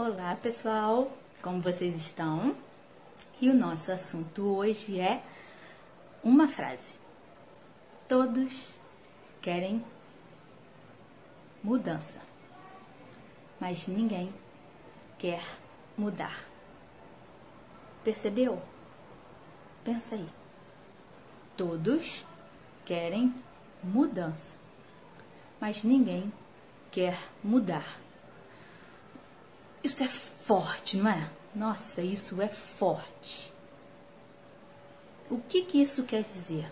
Olá pessoal, como vocês estão? E o nosso assunto hoje é uma frase. Todos querem mudança, mas ninguém quer mudar. Percebeu? Pensa aí. Todos querem mudança, mas ninguém quer mudar. Isso é forte, não é? Nossa, isso é forte. O que, que isso quer dizer?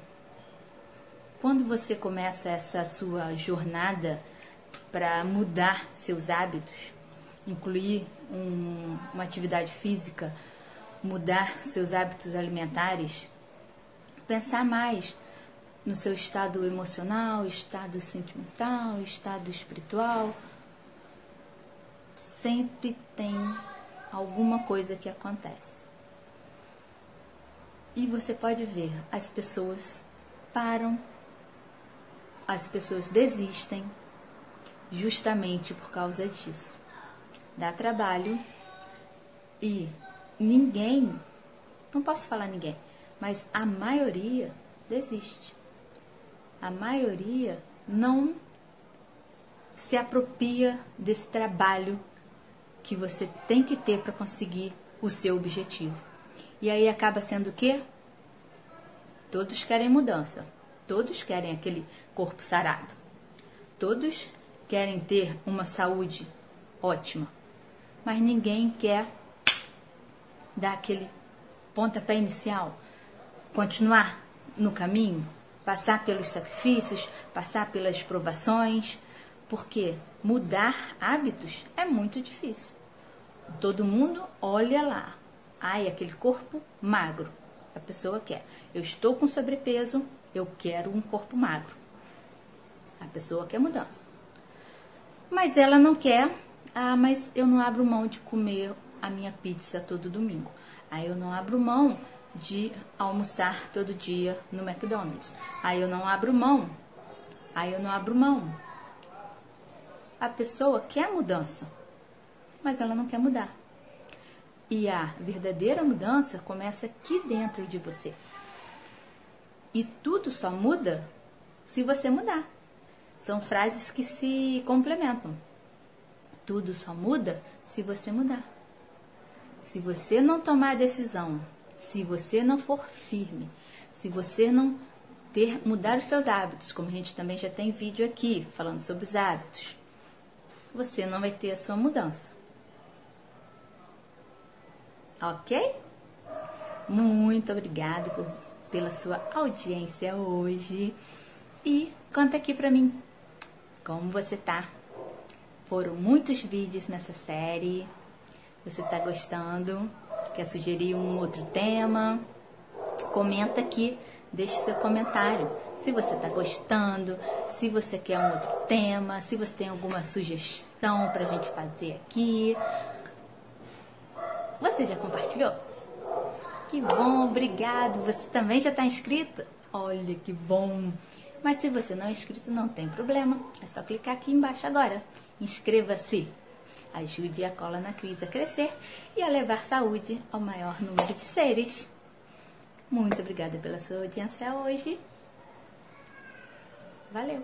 Quando você começa essa sua jornada para mudar seus hábitos, incluir um, uma atividade física, mudar seus hábitos alimentares, pensar mais no seu estado emocional, estado sentimental, estado espiritual, sempre tem alguma coisa que acontece. E você pode ver, as pessoas param, as pessoas desistem justamente por causa disso. Dá trabalho e ninguém, não posso falar ninguém, mas a maioria desiste. A maioria não se apropria desse trabalho que você tem que ter para conseguir o seu objetivo. E aí acaba sendo o quê? Todos querem mudança. Todos querem aquele corpo sarado. Todos querem ter uma saúde ótima. Mas ninguém quer dar aquele pontapé inicial, continuar no caminho, passar pelos sacrifícios, passar pelas provações, porque mudar hábitos é muito difícil. Todo mundo olha lá. Ai, aquele corpo magro. A pessoa quer. Eu estou com sobrepeso, eu quero um corpo magro. A pessoa quer mudança. Mas ela não quer. Ah, mas eu não abro mão de comer a minha pizza todo domingo. Aí eu não abro mão de almoçar todo dia no McDonald's. Aí eu não abro mão. Aí eu não abro mão a pessoa quer mudança, mas ela não quer mudar. E a verdadeira mudança começa aqui dentro de você. E tudo só muda se você mudar. São frases que se complementam. Tudo só muda se você mudar. Se você não tomar a decisão, se você não for firme, se você não ter mudar os seus hábitos, como a gente também já tem vídeo aqui falando sobre os hábitos, você não vai ter a sua mudança. Ok? Muito obrigada por, pela sua audiência hoje. E conta aqui pra mim como você tá. Foram muitos vídeos nessa série. Você tá gostando? Quer sugerir um outro tema? Comenta aqui deixe seu comentário. Se você está gostando, se você quer um outro tema, se você tem alguma sugestão para a gente fazer aqui. Você já compartilhou? Que bom, obrigado. Você também já está inscrito? Olha que bom. Mas se você não é inscrito, não tem problema. É só clicar aqui embaixo agora. Inscreva-se. Ajude a cola na crise a crescer e a levar saúde ao maior número de seres. Muito obrigada pela sua audiência hoje. Valeu!